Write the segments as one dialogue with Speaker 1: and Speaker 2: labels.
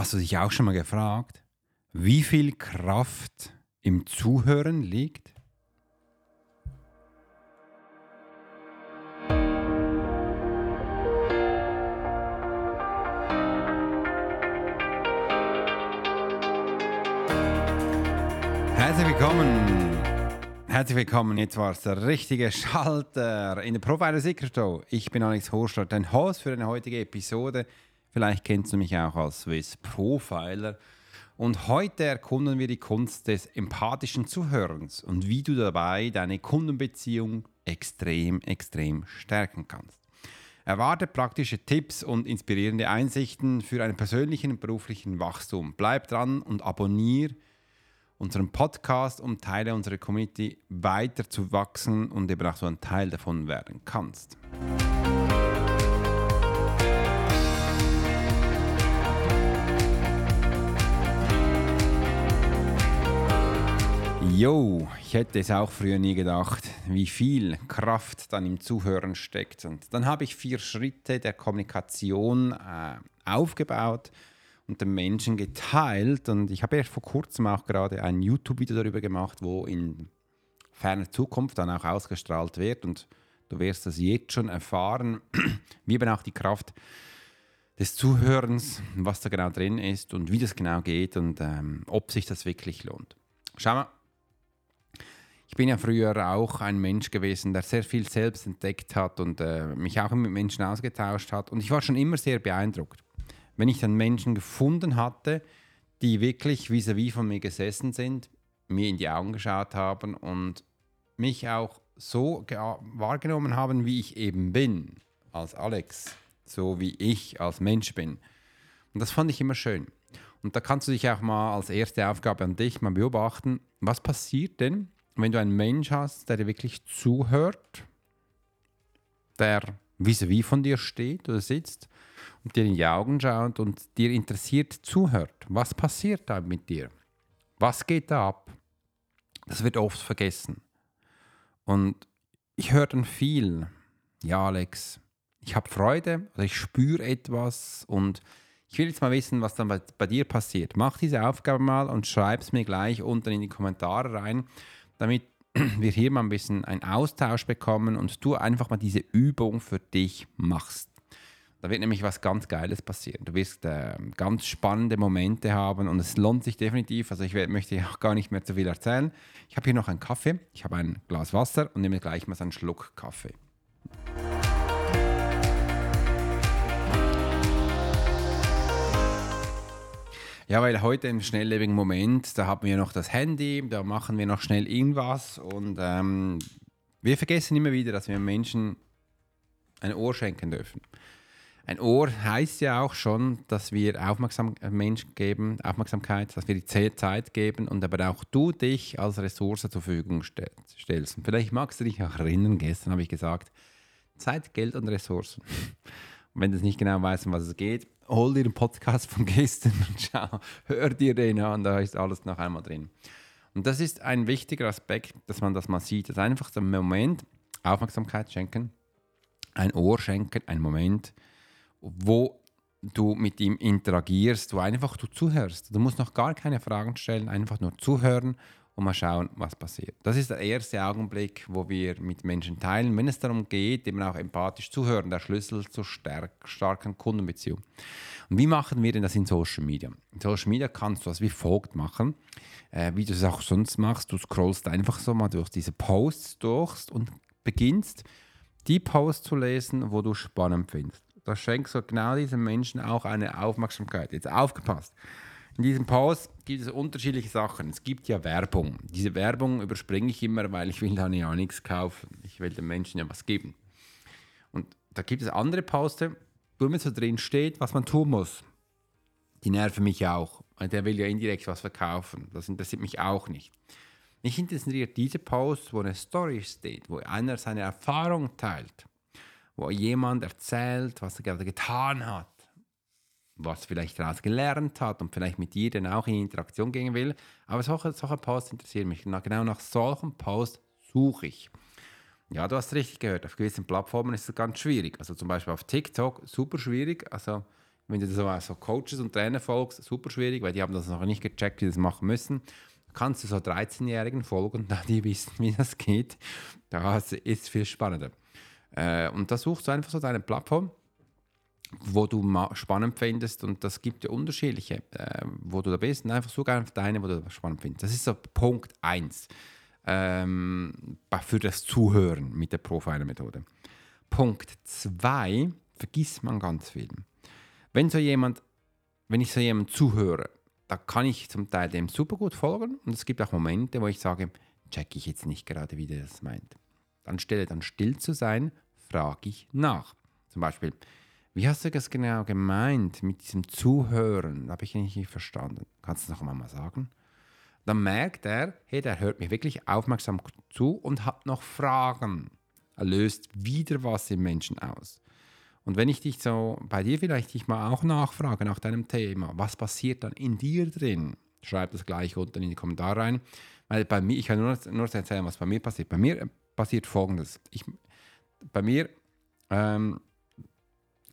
Speaker 1: Hast du dich auch schon mal gefragt, wie viel Kraft im Zuhören liegt? Herzlich willkommen. Herzlich willkommen. Jetzt war es der richtige Schalter in der Profiler Secret Show. Ich bin Alex Horstadt, dein Host für eine heutige Episode Vielleicht kennst du mich auch als Swiss Profiler. Und heute erkunden wir die Kunst des empathischen Zuhörens und wie du dabei deine Kundenbeziehung extrem, extrem stärken kannst. Erwarte praktische Tipps und inspirierende Einsichten für einen persönlichen und beruflichen Wachstum. Bleib dran und abonniere unseren Podcast, um Teile unserer Community weiter zu wachsen und eben auch so ein Teil davon werden kannst. Jo, ich hätte es auch früher nie gedacht, wie viel Kraft dann im Zuhören steckt. Und dann habe ich vier Schritte der Kommunikation äh, aufgebaut und den Menschen geteilt. Und ich habe erst vor kurzem auch gerade ein YouTube-Video darüber gemacht, wo in ferner Zukunft dann auch ausgestrahlt wird. Und du wirst das jetzt schon erfahren, wie eben auch die Kraft des Zuhörens, was da genau drin ist und wie das genau geht und ähm, ob sich das wirklich lohnt. Schau mal, ich bin ja früher auch ein Mensch gewesen, der sehr viel selbst entdeckt hat und äh, mich auch mit Menschen ausgetauscht hat. Und ich war schon immer sehr beeindruckt, wenn ich dann Menschen gefunden hatte, die wirklich vis-à-vis -vis von mir gesessen sind, mir in die Augen geschaut haben und mich auch so wahrgenommen haben, wie ich eben bin, als Alex, so wie ich als Mensch bin. Und das fand ich immer schön. Und da kannst du dich auch mal als erste Aufgabe an dich mal beobachten, was passiert denn, wenn du einen Mensch hast, der dir wirklich zuhört, der vis-à-vis von dir steht oder sitzt und dir in die Augen schaut und dir interessiert zuhört, was passiert da mit dir? Was geht da ab? Das wird oft vergessen. Und ich höre dann viel, ja Alex, ich habe Freude oder ich spüre etwas und ich will jetzt mal wissen, was dann bei, bei dir passiert. Mach diese Aufgabe mal und schreib es mir gleich unten in die Kommentare rein damit wir hier mal ein bisschen einen Austausch bekommen und du einfach mal diese Übung für dich machst. Da wird nämlich was ganz Geiles passieren. Du wirst äh, ganz spannende Momente haben und es lohnt sich definitiv. Also ich möchte auch gar nicht mehr zu viel erzählen. Ich habe hier noch einen Kaffee, ich habe ein Glas Wasser und nehme gleich mal so einen Schluck Kaffee. Ja, weil heute im schnelllebigen Moment, da haben wir noch das Handy, da machen wir noch schnell irgendwas und ähm, wir vergessen immer wieder, dass wir Menschen ein Ohr schenken dürfen. Ein Ohr heißt ja auch schon, dass wir Aufmerksam äh, Menschen geben, Aufmerksamkeit, dass wir die Zeit geben und aber auch du dich als Ressource zur Verfügung stellst. Und vielleicht magst du dich auch erinnern, gestern habe ich gesagt, Zeit, Geld und Ressourcen. Wenn du nicht genau weißt, um was es geht, hol dir den Podcast von gestern und schau, hör dir den an, da ist alles noch einmal drin. Und das ist ein wichtiger Aspekt, dass man das mal sieht. Das ist einfach ein Moment, Aufmerksamkeit schenken, ein Ohr schenken, ein Moment, wo du mit ihm interagierst, wo einfach du zuhörst. Du musst noch gar keine Fragen stellen, einfach nur zuhören und mal schauen, was passiert. Das ist der erste Augenblick, wo wir mit Menschen teilen, wenn es darum geht, eben auch empathisch zuhören, der Schlüssel zur stark, starken Kundenbeziehung. Und wie machen wir denn das in Social Media? In Social Media kannst du das wie folgt machen, äh, wie du es auch sonst machst. Du scrollst einfach so mal durch diese Posts durch und beginnst, die Posts zu lesen, wo du spannend findest. Da schenkst du genau diesen Menschen auch eine Aufmerksamkeit. Jetzt aufgepasst. In diesem Post gibt es unterschiedliche Sachen. Es gibt ja Werbung. Diese Werbung überspringe ich immer, weil ich will dann ja nichts kaufen. Ich will den Menschen ja was geben. Und da gibt es andere Posts, wo immer so drin steht, was man tun muss. Die nerven mich auch. Der will ja indirekt was verkaufen. Das interessiert mich auch nicht. Mich interessiert diese Post, wo eine Story steht, wo einer seine Erfahrung teilt, wo jemand erzählt, was er gerade getan hat, was vielleicht daraus gelernt hat und vielleicht mit dir dann auch in Interaktion gehen will. Aber solche, solche Posts interessieren mich. Genau nach solchen Posts suche ich. Ja, du hast richtig gehört. Auf gewissen Plattformen ist es ganz schwierig. Also zum Beispiel auf TikTok super schwierig. Also wenn du so, so Coaches und Trainer folgst, super schwierig, weil die haben das noch nicht gecheckt, wie das machen müssen. Kannst du so 13-Jährigen folgen, da die wissen, wie das geht. Das ist viel spannender. Äh, und da suchst du einfach so deine Plattform, wo du spannend findest und das gibt ja unterschiedliche, äh, wo du da bist und einfach such einfach deine, wo du spannend findest. Das ist so Punkt 1 ähm, für das Zuhören mit der Profiler-Methode. Punkt 2 vergisst man ganz viel. Wenn so jemand, wenn ich so jemand zuhöre, da kann ich zum Teil dem super gut folgen und es gibt auch Momente, wo ich sage, check ich jetzt nicht gerade, wie der das meint. Anstelle dann still zu sein, frage ich nach. Zum Beispiel, wie hast du das genau gemeint mit diesem Zuhören? Habe ich nicht verstanden. Kannst du es noch einmal sagen? Dann merkt er, hey, der hört mir wirklich aufmerksam zu und hat noch Fragen. Er löst wieder was im Menschen aus. Und wenn ich dich so bei dir vielleicht dich mal auch nachfrage nach deinem Thema, was passiert dann in dir drin? Schreib das gleich unten in die Kommentare rein. Weil bei mir, ich kann nur, nur erzählen, was bei mir passiert. Bei mir passiert folgendes. Ich, bei mir ähm,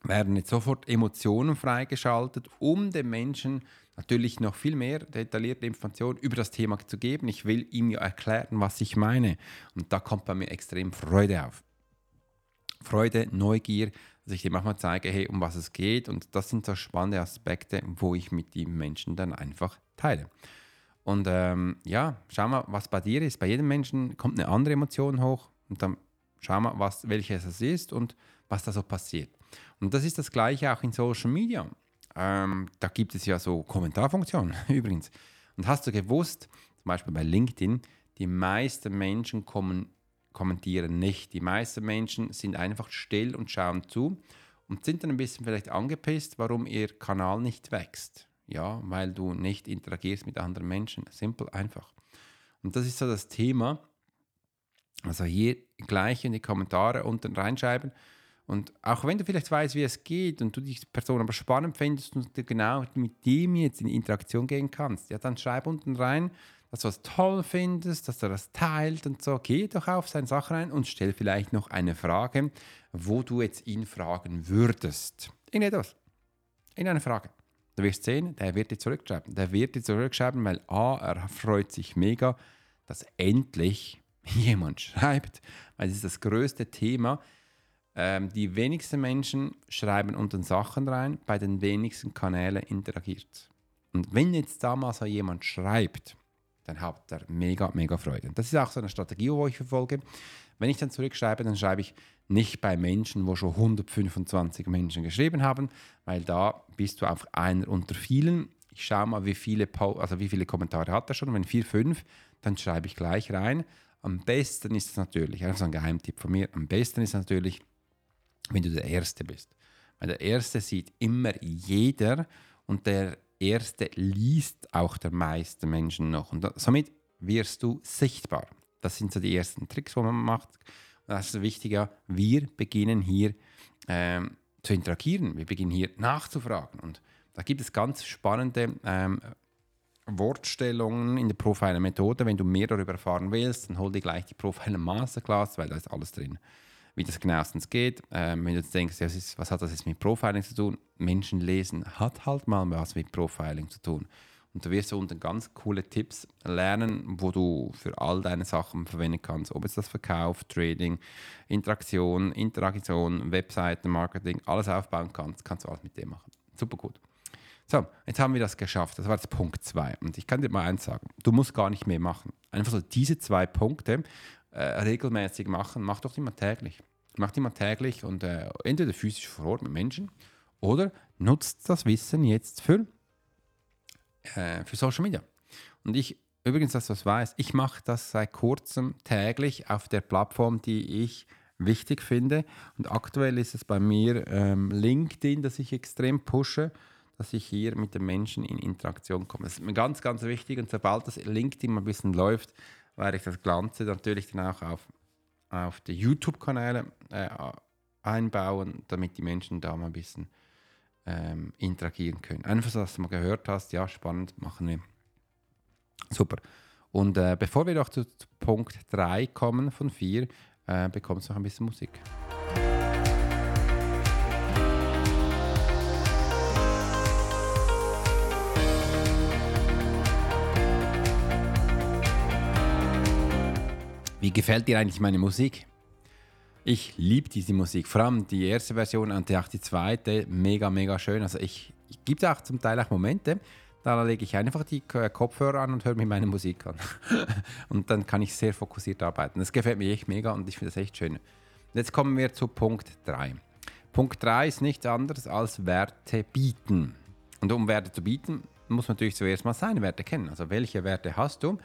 Speaker 1: werden jetzt sofort Emotionen freigeschaltet, um dem Menschen natürlich noch viel mehr detaillierte Informationen über das Thema zu geben. Ich will ihm ja erklären, was ich meine. Und da kommt bei mir extrem Freude auf. Freude, Neugier, dass ich dir manchmal zeige, hey, um was es geht. Und das sind so spannende Aspekte, wo ich mit den Menschen dann einfach teile. Und ähm, ja, schau mal, was bei dir ist. Bei jedem Menschen kommt eine andere Emotion hoch und dann schau mal, was, welches es ist und was da so passiert. Und das ist das Gleiche auch in Social Media. Ähm, da gibt es ja so Kommentarfunktionen übrigens. Und hast du gewusst, zum Beispiel bei LinkedIn, die meisten Menschen kommen, kommentieren nicht. Die meisten Menschen sind einfach still und schauen zu und sind dann ein bisschen vielleicht angepisst, warum ihr Kanal nicht wächst. Ja, weil du nicht interagierst mit anderen Menschen. Simpel, einfach. Und das ist so das Thema. Also hier gleich in die Kommentare unten reinschreiben und auch wenn du vielleicht weißt, wie es geht und du die Person aber spannend findest und du genau mit dem jetzt in Interaktion gehen kannst, ja, dann schreib unten rein, dass du es toll findest, dass er das teilt und so. Geh doch auf seine Sache rein und stell vielleicht noch eine Frage, wo du jetzt ihn fragen würdest. Irgendetwas. In eine Frage. Du wirst sehen, der wird dir zurückschreiben. Der wird dir zurückschreiben, weil A, er freut sich mega, dass endlich jemand schreibt, weil es ist das größte Thema ähm, die wenigsten Menschen schreiben unten Sachen rein, bei den wenigsten Kanälen interagiert. Und wenn jetzt da mal so jemand schreibt, dann hat er mega, mega Freude. Das ist auch so eine Strategie, wo ich verfolge. Wenn ich dann zurückschreibe, dann schreibe ich nicht bei Menschen, wo schon 125 Menschen geschrieben haben, weil da bist du auf einer unter vielen. Ich schaue mal, wie viele, also wie viele Kommentare hat er schon. Wenn vier, fünf, dann schreibe ich gleich rein. Am besten ist es natürlich, einfach so ein Geheimtipp von mir, am besten ist es natürlich, wenn du der Erste bist. Weil der Erste sieht immer jeder und der Erste liest auch der meisten Menschen noch. Und somit wirst du sichtbar. Das sind so die ersten Tricks, die man macht. Und das ist wichtig, wir beginnen hier ähm, zu interagieren. Wir beginnen hier nachzufragen. Und da gibt es ganz spannende ähm, Wortstellungen in der Profiler-Methode. Wenn du mehr darüber erfahren willst, dann hol dir gleich die Profiler-Masterclass, weil da ist alles drin wie das genauestens geht. Ähm, wenn du jetzt denkst, ja, was hat das jetzt mit Profiling zu tun? Menschen lesen hat halt mal was mit Profiling zu tun. Und du wirst unten ganz coole Tipps lernen, wo du für all deine Sachen verwenden kannst. Ob es das Verkauf, Trading, Interaktion, Interaktion, Webseiten, Marketing, alles aufbauen kannst, kannst du alles mit dem machen. Super gut. So, jetzt haben wir das geschafft. Das war jetzt Punkt 2. Und ich kann dir mal eins sagen: Du musst gar nicht mehr machen. Einfach so diese zwei Punkte äh, regelmäßig machen, mach doch immer täglich. Mach mal täglich und äh, entweder physisch vor Ort mit Menschen oder nutzt das Wissen jetzt für, äh, für Social Media. Und ich, übrigens, dass du das weißt, ich mache das seit kurzem täglich auf der Plattform, die ich wichtig finde. Und aktuell ist es bei mir ähm, LinkedIn, das ich extrem pushe, dass ich hier mit den Menschen in Interaktion komme. Das ist mir ganz, ganz wichtig. Und sobald das LinkedIn mal ein bisschen läuft, werde ich das Ganze natürlich dann auch auf, auf die YouTube-Kanäle äh, einbauen, damit die Menschen da mal ein bisschen ähm, interagieren können. Einfach so, dass du mal gehört hast, ja, spannend, machen wir. Super. Und äh, bevor wir noch zu, Punkt 3 kommen von 4, äh, bekommst du noch ein bisschen Musik. Wie gefällt dir eigentlich meine Musik? Ich liebe diese Musik, vor allem die erste Version und auch die zweite, mega, mega schön. Also ich, ich gibt auch zum Teil auch Momente, da lege ich einfach die Kopfhörer an und höre mir meine Musik an. und dann kann ich sehr fokussiert arbeiten. Das gefällt mir echt mega und ich finde das echt schön. Jetzt kommen wir zu Punkt 3. Punkt 3 ist nichts anderes als Werte bieten. Und um Werte zu bieten, muss man natürlich zuerst mal seine Werte kennen. Also welche Werte hast du?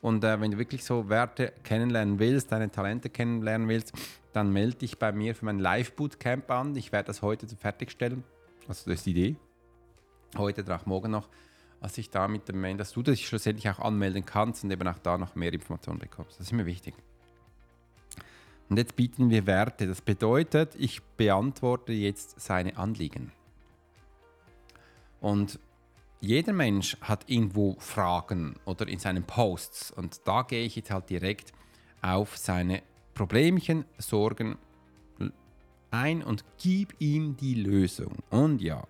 Speaker 1: Und äh, wenn du wirklich so Werte kennenlernen willst, deine Talente kennenlernen willst, dann melde dich bei mir für mein Live-Bootcamp an. Ich werde das heute fertigstellen. Also das ist die Idee. Heute, oder auch morgen noch. Als ich da mit dem dass du dich schlussendlich auch anmelden kannst und eben auch da noch mehr Informationen bekommst. Das ist mir wichtig. Und jetzt bieten wir Werte. Das bedeutet, ich beantworte jetzt seine Anliegen. Und jeder Mensch hat irgendwo Fragen oder in seinen Posts. Und da gehe ich jetzt halt direkt auf seine Problemchen, Sorgen ein und gib ihm die Lösung. Und ja,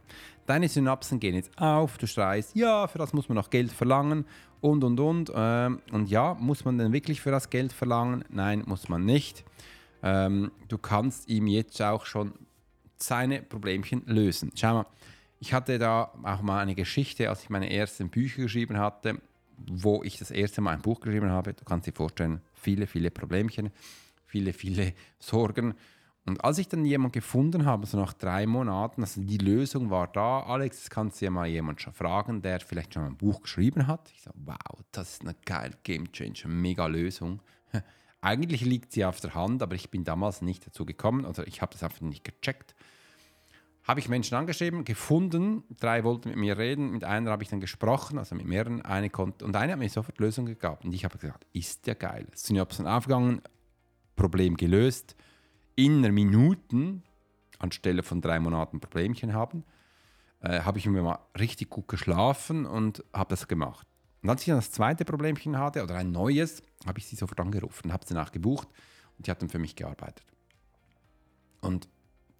Speaker 1: deine Synapsen gehen jetzt auf, du schreist, ja, für das muss man noch Geld verlangen und und und. Ähm, und ja, muss man denn wirklich für das Geld verlangen? Nein, muss man nicht. Ähm, du kannst ihm jetzt auch schon seine Problemchen lösen. Schau mal, ich hatte da auch mal eine Geschichte, als ich meine ersten Bücher geschrieben hatte, wo ich das erste Mal ein Buch geschrieben habe. Du kannst dir vorstellen, viele, viele Problemchen, viele, viele Sorgen. Und als ich dann jemanden gefunden habe, so nach drei Monaten, also die Lösung war da, Alex, das kannst du ja mal jemand schon fragen, der vielleicht schon ein Buch geschrieben hat. Ich so, wow, das ist eine geile Game Changer, mega Lösung. Eigentlich liegt sie auf der Hand, aber ich bin damals nicht dazu gekommen oder ich habe das einfach nicht gecheckt habe ich Menschen angeschrieben, gefunden, drei wollten mit mir reden, mit einer habe ich dann gesprochen, also mit mehreren, eine konnte, und eine hat mir sofort Lösungen gegeben. Und ich habe gesagt, ist ja geil. Synapsen aufgegangen, Problem gelöst, in einer Minuten, anstelle von drei Monaten Problemchen haben, äh, habe ich mir mal richtig gut geschlafen und habe das gemacht. Und als ich dann das zweite Problemchen hatte, oder ein neues, habe ich sie sofort angerufen, habe sie nachgebucht und die hat dann für mich gearbeitet. Und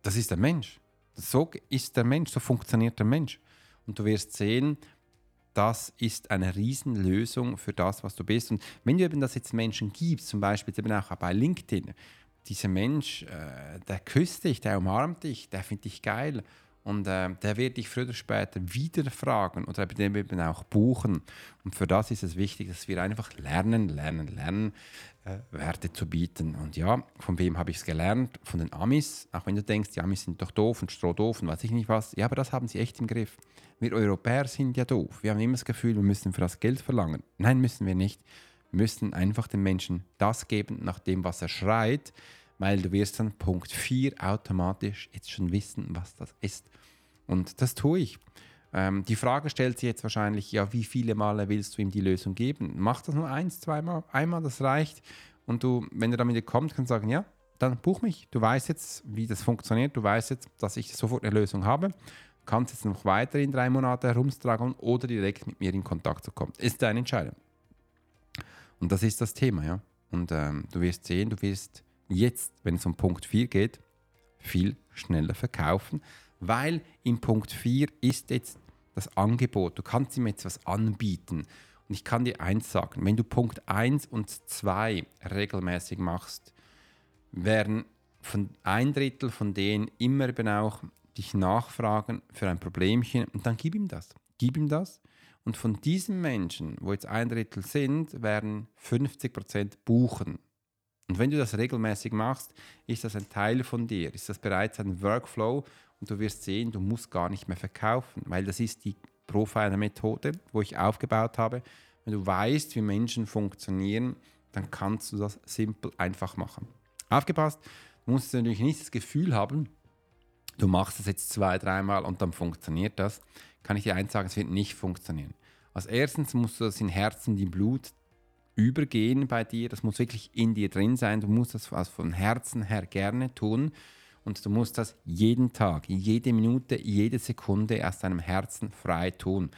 Speaker 1: das ist der Mensch so ist der Mensch, so funktioniert der Mensch. Und du wirst sehen, das ist eine Riesenlösung für das, was du bist. Und wenn du eben das jetzt Menschen gibst, zum Beispiel eben auch bei LinkedIn, dieser Mensch, äh, der küsst dich, der umarmt dich, der findet dich geil und äh, der wird dich früher oder später wieder fragen oder eben auch buchen. Und für das ist es wichtig, dass wir einfach lernen, lernen, lernen, äh, Werte zu bieten. Und ja, von wem habe ich es gelernt? Von den Amis. Auch wenn du denkst, die Amis sind doch doof und strohdoof und weiß ich nicht was. Ja, aber das haben sie echt im Griff. Wir Europäer sind ja doof. Wir haben immer das Gefühl, wir müssen für das Geld verlangen. Nein, müssen wir nicht. Wir müssen einfach dem Menschen das geben, nach dem, was er schreit, weil du wirst dann Punkt 4 automatisch jetzt schon wissen, was das ist. Und das tue ich. Ähm, die Frage stellt sich jetzt wahrscheinlich, ja, wie viele Male willst du ihm die Lösung geben? Mach das nur eins, zweimal, einmal, das reicht. Und du, wenn er damit kommt, kannst du sagen, ja, dann buch mich. Du weißt jetzt, wie das funktioniert. Du weißt jetzt, dass ich sofort eine Lösung habe. Kannst jetzt noch weiter in drei Monate herumstragen oder direkt mit mir in Kontakt zu kommen. Ist deine Entscheidung. Und das ist das Thema, ja. Und ähm, du wirst sehen, du wirst jetzt, wenn es um Punkt 4 geht, viel schneller verkaufen, weil in Punkt 4 ist jetzt das Angebot. Du kannst ihm jetzt was anbieten. Und ich kann dir eins sagen, wenn du Punkt 1 und 2 regelmäßig machst, werden von ein Drittel von denen immer eben auch dich nachfragen für ein Problemchen und dann gib ihm das. Gib ihm das. Und von diesen Menschen, wo jetzt ein Drittel sind, werden 50% buchen. Und wenn du das regelmäßig machst, ist das ein Teil von dir, ist das bereits ein Workflow und du wirst sehen, du musst gar nicht mehr verkaufen, weil das ist die Profiler-Methode, wo ich aufgebaut habe. Wenn du weißt, wie Menschen funktionieren, dann kannst du das simpel einfach machen. Aufgepasst, du musst natürlich nicht das Gefühl haben, du machst das jetzt zwei, dreimal und dann funktioniert das. Kann ich dir eins sagen, es wird nicht funktionieren. Als erstens musst du das in Herzen, in Blut übergehen bei dir. Das muss wirklich in dir drin sein. Du musst das also von Herzen her gerne tun. Und du musst das jeden Tag, jede Minute, jede Sekunde aus deinem Herzen frei tun.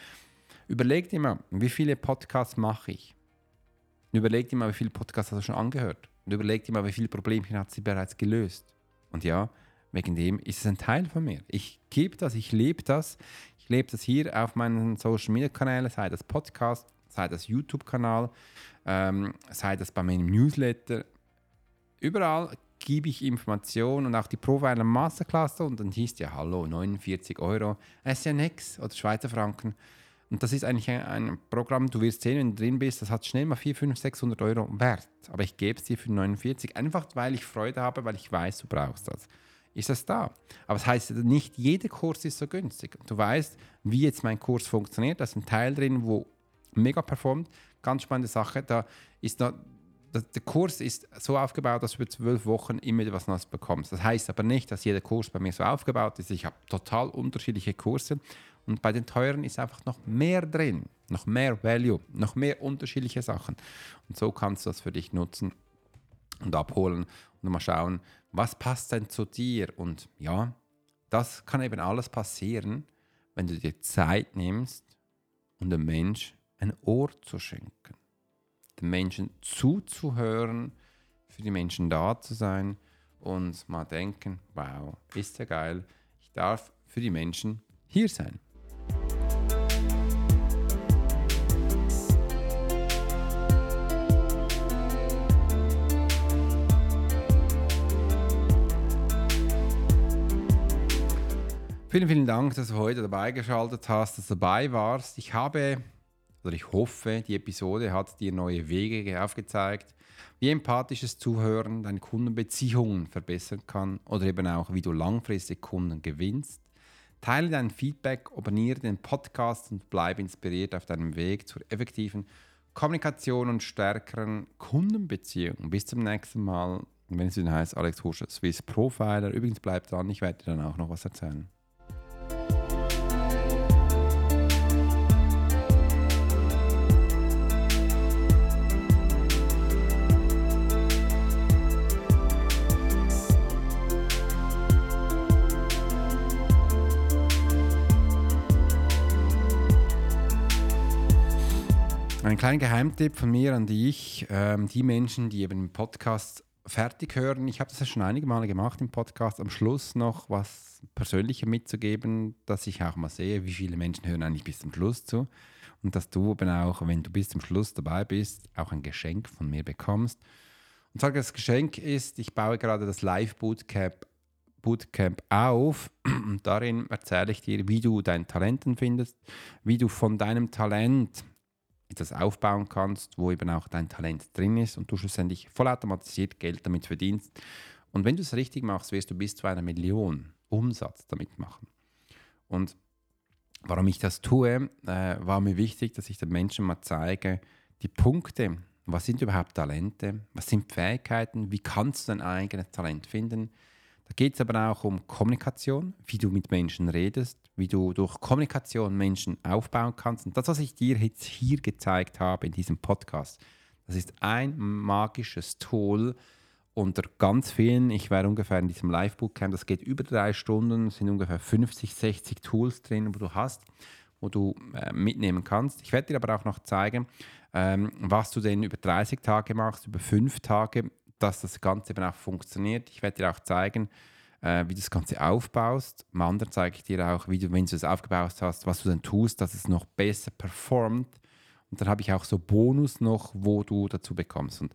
Speaker 1: Überleg dir mal, wie viele Podcasts mache ich? Überleg dir mal, wie viele Podcasts hast du schon angehört? Und überleg dir mal, wie viele Problemchen hat sie bereits gelöst? Und ja, wegen dem ist es ein Teil von mir. Ich gebe das, ich lebe das. Ich lebe das hier auf meinen Social Media Kanälen, sei das Podcast, sei das YouTube-Kanal, ähm, sei das bei meinem Newsletter. überall gebe ich Informationen und auch die Profiler Masterclass und dann hieß ja, hallo, 49 Euro, SNX oder Schweizer Franken. Und das ist eigentlich ein, ein, Programm, du wirst sehen, wenn du drin bist, das hat schnell mal 4, 5, 600 Euro wert. Aber ich gebe es dir für 49, einfach weil ich Freude habe, weil ich weiß, du brauchst das. Ist das da? Aber das heißt, nicht jeder Kurs ist so günstig. Du weißt, wie jetzt mein Kurs funktioniert. Da ist ein Teil drin, wo mega performt. Ganz spannende Sache. Da ist noch, der Kurs ist so aufgebaut, dass du über zwölf Wochen immer etwas Neues bekommst. Das heißt aber nicht, dass jeder Kurs bei mir so aufgebaut ist. Ich habe total unterschiedliche Kurse und bei den teuren ist einfach noch mehr drin, noch mehr Value, noch mehr unterschiedliche Sachen. Und so kannst du das für dich nutzen und abholen und mal schauen, was passt denn zu dir. Und ja, das kann eben alles passieren, wenn du dir Zeit nimmst, um dem Mensch ein Ohr zu schenken den Menschen zuzuhören, für die Menschen da zu sein und mal denken, wow, ist ja geil, ich darf für die Menschen hier sein. Vielen, vielen Dank, dass du heute dabei geschaltet hast, dass du dabei warst. Ich habe oder ich hoffe, die Episode hat dir neue Wege aufgezeigt, wie empathisches Zuhören deine Kundenbeziehungen verbessern kann oder eben auch, wie du langfristig Kunden gewinnst. Teile dein Feedback, abonniere den Podcast und bleibe inspiriert auf deinem Weg zur effektiven Kommunikation und stärkeren Kundenbeziehungen. Bis zum nächsten Mal. Wenn es wieder heißt, Alex Hurscher, Swiss Profiler. Übrigens bleib dran, ich werde dir dann auch noch was erzählen. Ein kleiner Geheimtipp von mir an dich, ähm, die Menschen, die eben den Podcast fertig hören. Ich habe das ja schon einige Male gemacht im Podcast. Am Schluss noch was Persönlicher mitzugeben, dass ich auch mal sehe, wie viele Menschen hören eigentlich bis zum Schluss zu. Und dass du eben auch, wenn du bis zum Schluss dabei bist, auch ein Geschenk von mir bekommst. Und sage, das Geschenk ist, ich baue gerade das Live Bootcamp, Bootcamp auf. Und darin erzähle ich dir, wie du dein Talenten findest, wie du von deinem Talent etwas aufbauen kannst, wo eben auch dein Talent drin ist und du schlussendlich vollautomatisiert Geld damit verdienst. Und wenn du es richtig machst, wirst du bis zu einer Million Umsatz damit machen. Und warum ich das tue, äh, war mir wichtig, dass ich den Menschen mal zeige, die Punkte, was sind überhaupt Talente, was sind Fähigkeiten, wie kannst du dein eigenes Talent finden, da geht es aber auch um Kommunikation, wie du mit Menschen redest, wie du durch Kommunikation Menschen aufbauen kannst. Und das, was ich dir jetzt hier gezeigt habe in diesem Podcast, das ist ein magisches Tool unter ganz vielen. Ich war ungefähr in diesem Live-Bootcamp, das geht über drei Stunden, sind ungefähr 50, 60 Tools drin, wo du hast, wo du äh, mitnehmen kannst. Ich werde dir aber auch noch zeigen, ähm, was du denn über 30 Tage machst, über fünf Tage dass das Ganze eben auch funktioniert. Ich werde dir auch zeigen, äh, wie du das Ganze aufbaust. Am anderen zeige ich dir auch, wie du, wenn du es aufgebaut hast, was du dann tust, dass es noch besser performt. Und dann habe ich auch so Bonus noch, wo du dazu bekommst. Und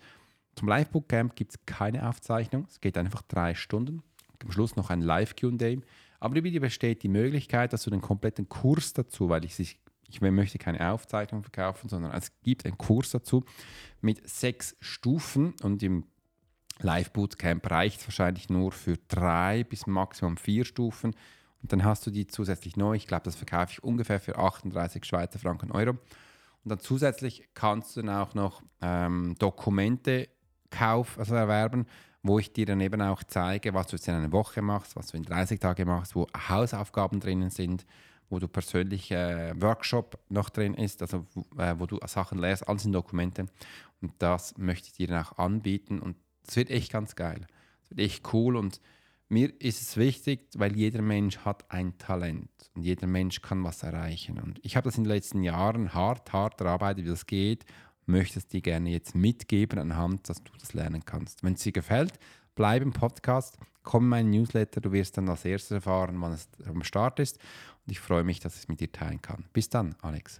Speaker 1: zum Live-Bootcamp gibt es keine Aufzeichnung. Es geht einfach drei Stunden. Am Schluss noch ein Live-QA. Aber über dir besteht die Möglichkeit, dass du den kompletten Kurs dazu, weil ich, ich möchte keine Aufzeichnung verkaufen, sondern es gibt einen Kurs dazu mit sechs Stufen und im Live-Bootcamp reicht wahrscheinlich nur für drei bis maximum vier Stufen. Und dann hast du die zusätzlich neu. Ich glaube, das verkaufe ich ungefähr für 38 Schweizer Franken Euro. Und dann zusätzlich kannst du dann auch noch ähm, Dokumente kauf, also erwerben, wo ich dir dann eben auch zeige, was du jetzt in einer Woche machst, was du in 30 Tagen machst, wo Hausaufgaben drinnen sind, wo du persönlich äh, Workshop noch drin ist, also äh, wo du Sachen lernst, alles in Dokumente. Und das möchte ich dir dann auch anbieten. Und das wird echt ganz geil. Das wird echt cool und mir ist es wichtig, weil jeder Mensch hat ein Talent und jeder Mensch kann was erreichen. Und ich habe das in den letzten Jahren hart, hart erarbeitet, wie das geht. Möchte es dir gerne jetzt mitgeben anhand, dass du das lernen kannst. Wenn es dir gefällt, bleib im Podcast, komm in meinen Newsletter, du wirst dann als erstes erfahren, wann es am Start ist. Und ich freue mich, dass ich es mit dir teilen kann. Bis dann, Alex.